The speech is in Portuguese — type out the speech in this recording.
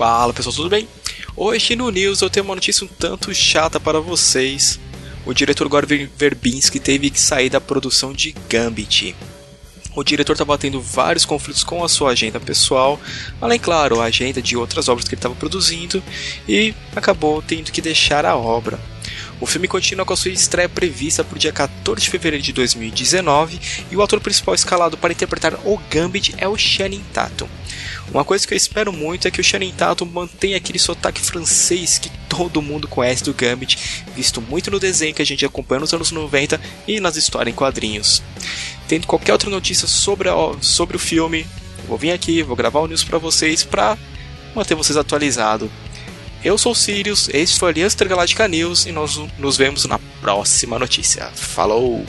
Fala pessoal, tudo bem? Hoje no News eu tenho uma notícia um tanto chata para vocês. O diretor Gore Verbinski teve que sair da produção de Gambit. O diretor estava tendo vários conflitos com a sua agenda pessoal, além, claro, a agenda de outras obras que ele estava produzindo, e acabou tendo que deixar a obra. O filme continua com a sua estreia prevista para o dia 14 de fevereiro de 2019 e o ator principal escalado para interpretar o Gambit é o Channing Tatum. Uma coisa que eu espero muito é que o Channing Tatum mantenha aquele sotaque francês que todo mundo conhece do Gambit, visto muito no desenho que a gente acompanha nos anos 90 e nas histórias em quadrinhos. Tendo qualquer outra notícia sobre, a, sobre o filme, vou vir aqui, vou gravar o news para vocês para manter vocês atualizados. Eu sou o Sirius, este foi a Aliança Intergaláctica News e nós nos vemos na próxima notícia. Falou!